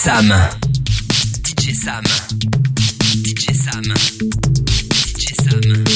DJ Sam. DJ Sam. DJ Sam. DJ Sam.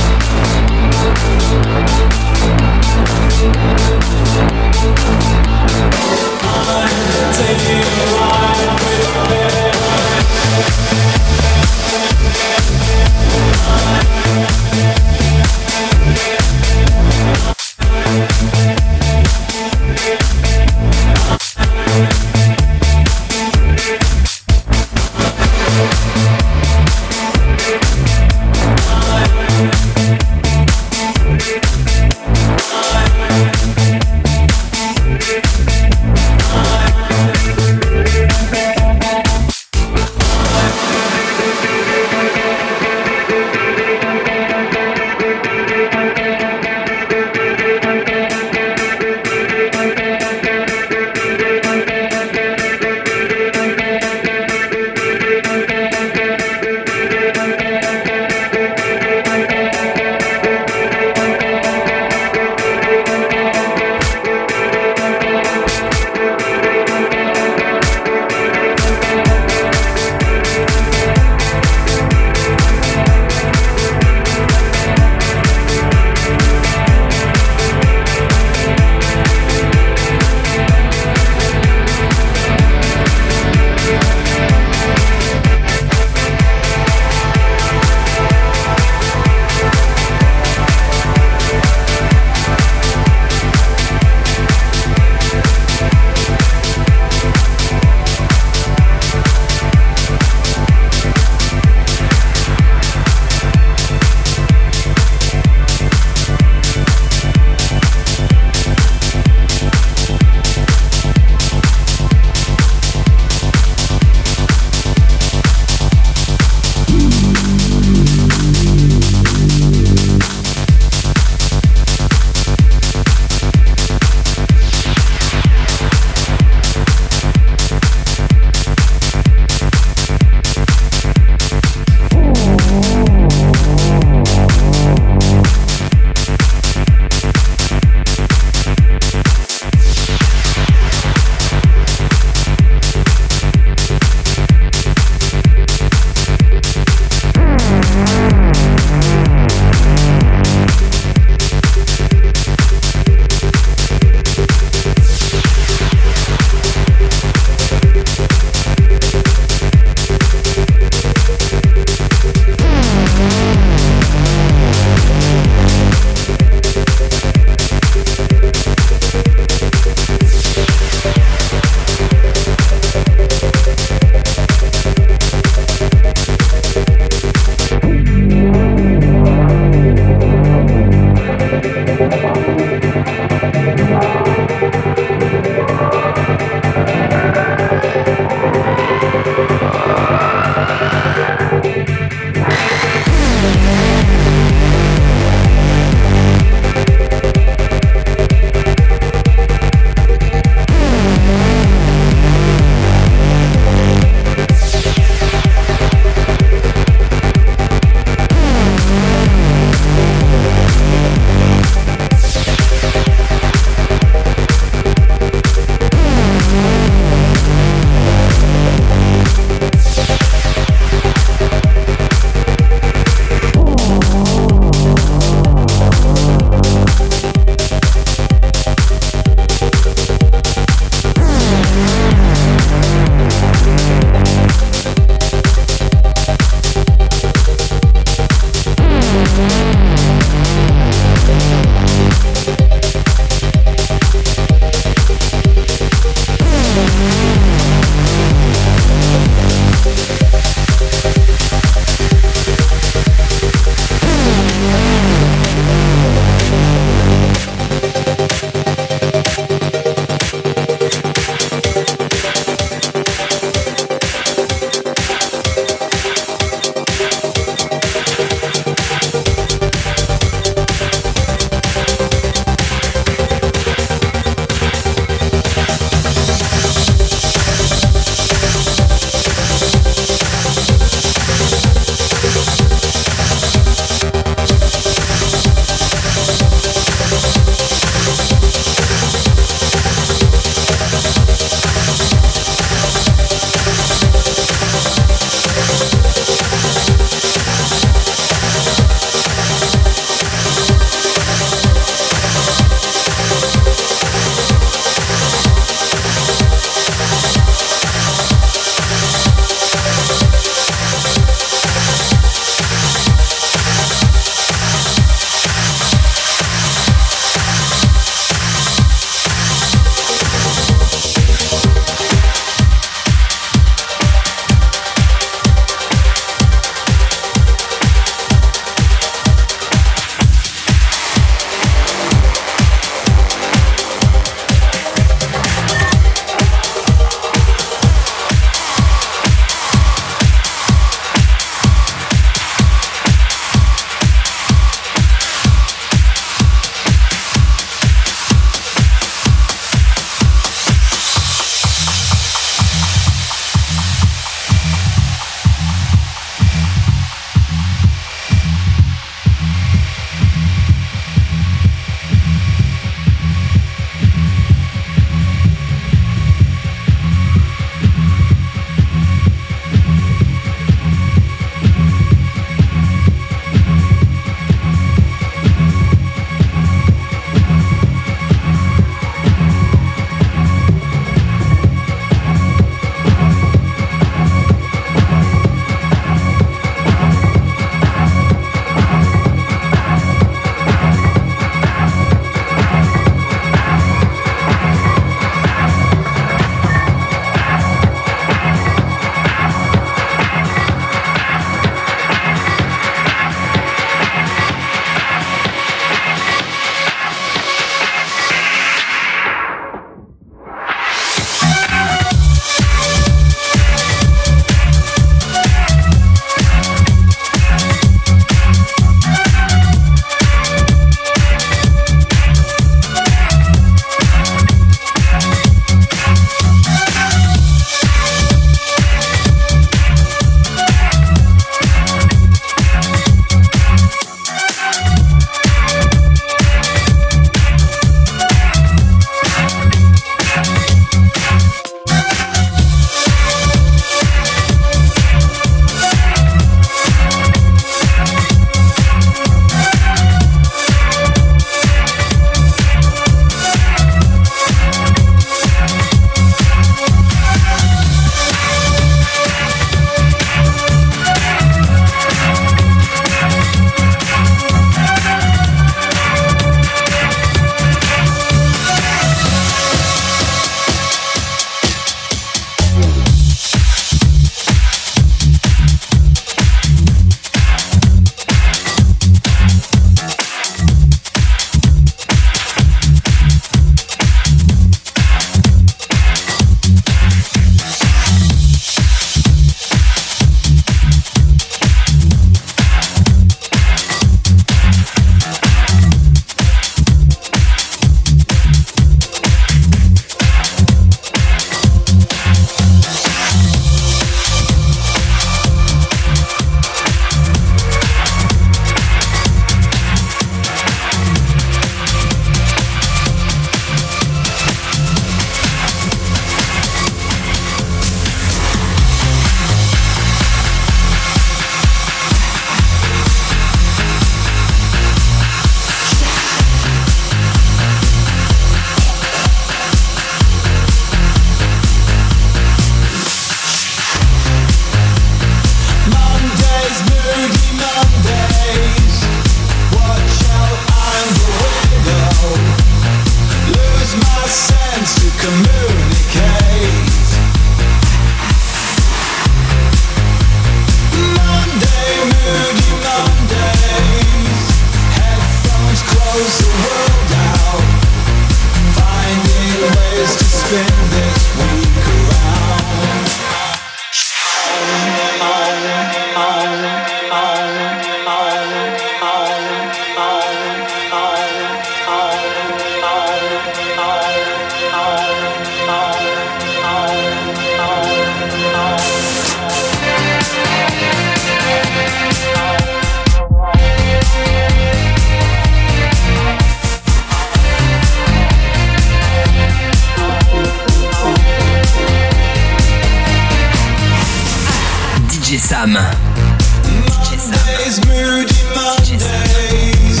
Sam. DJ Sam. Mondays, moody Mondays,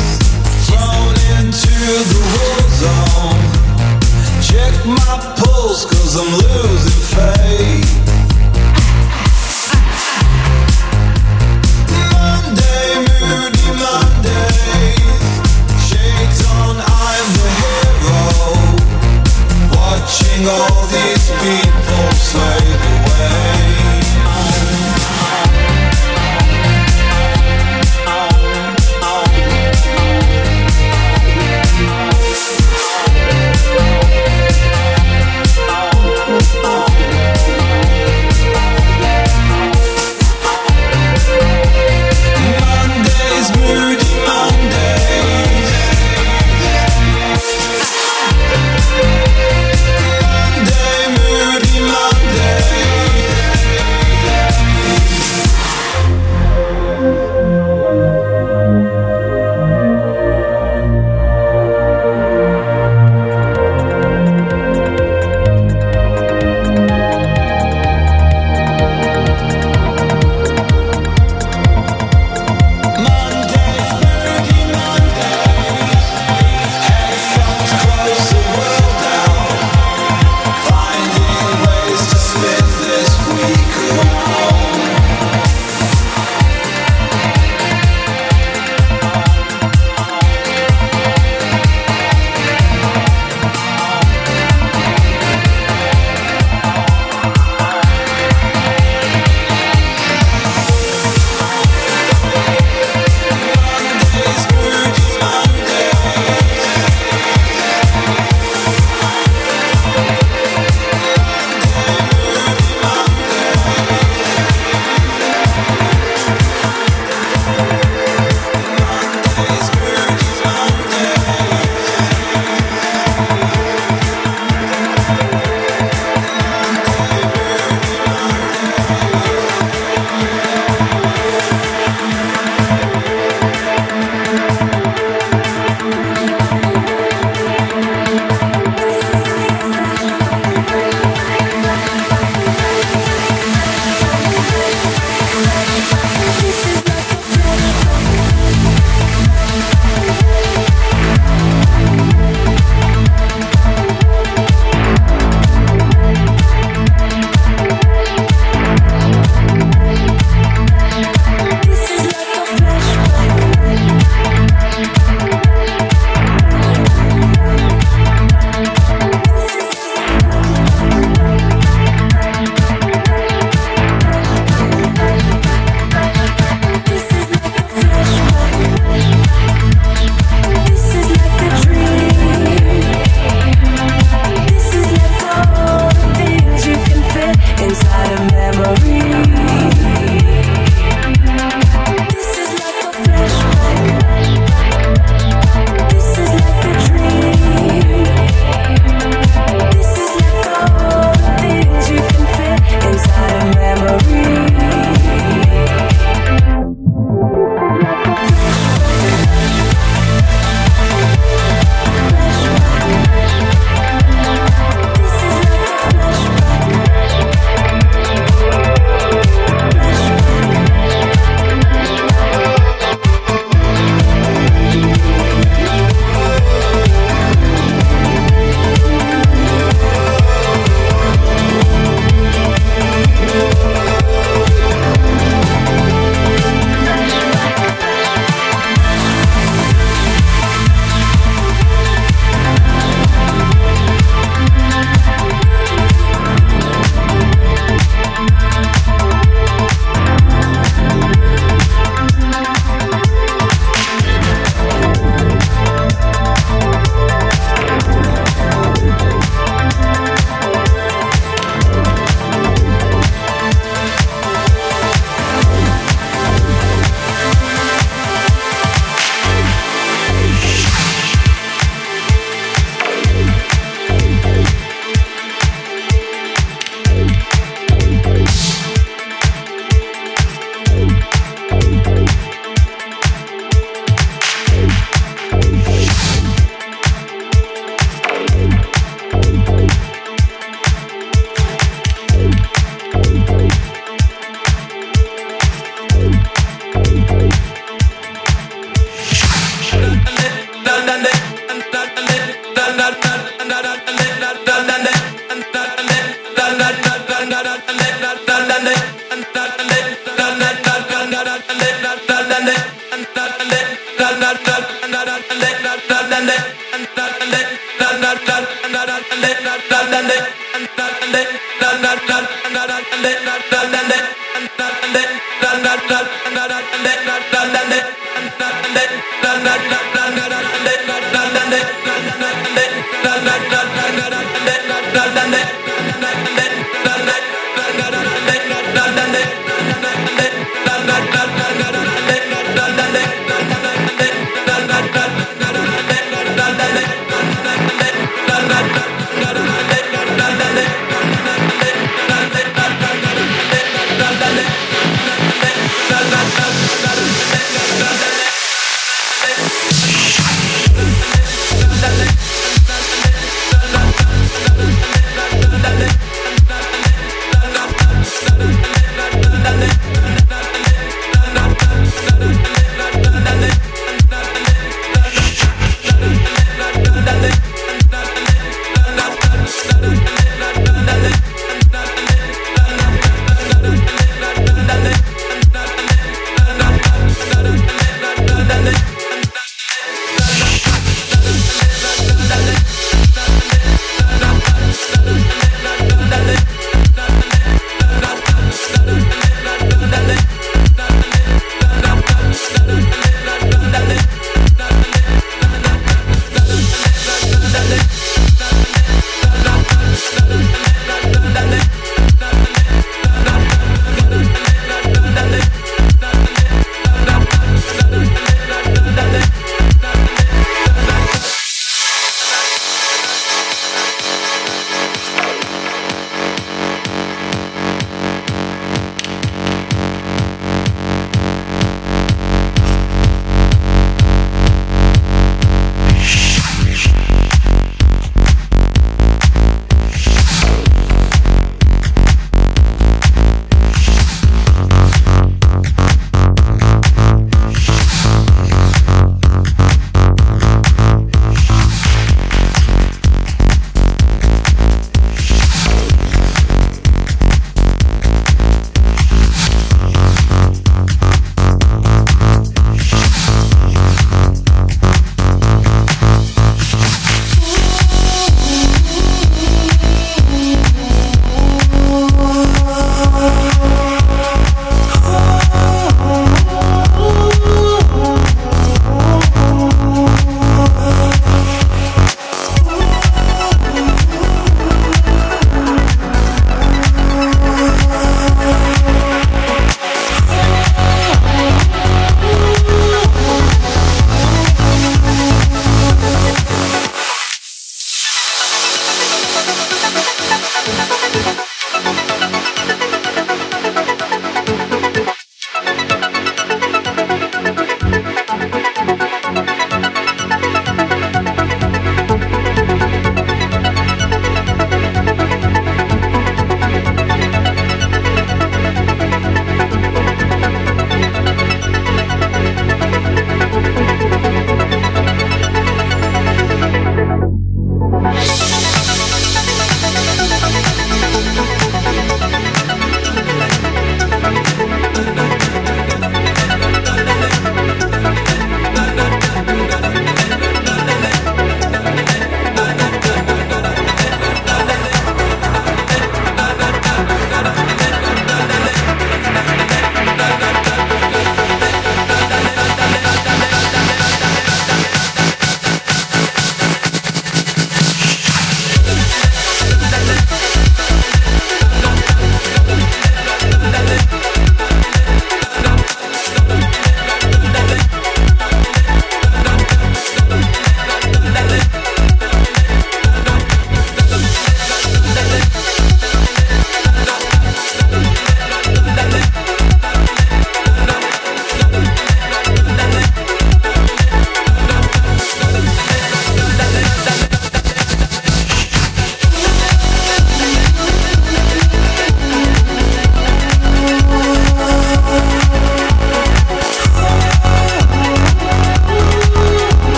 thrown into the war zone. Check my pulse, cause I'm losing faith. Monday, moody Mondays, shades on, I'm the hero. Watching all these people slave away.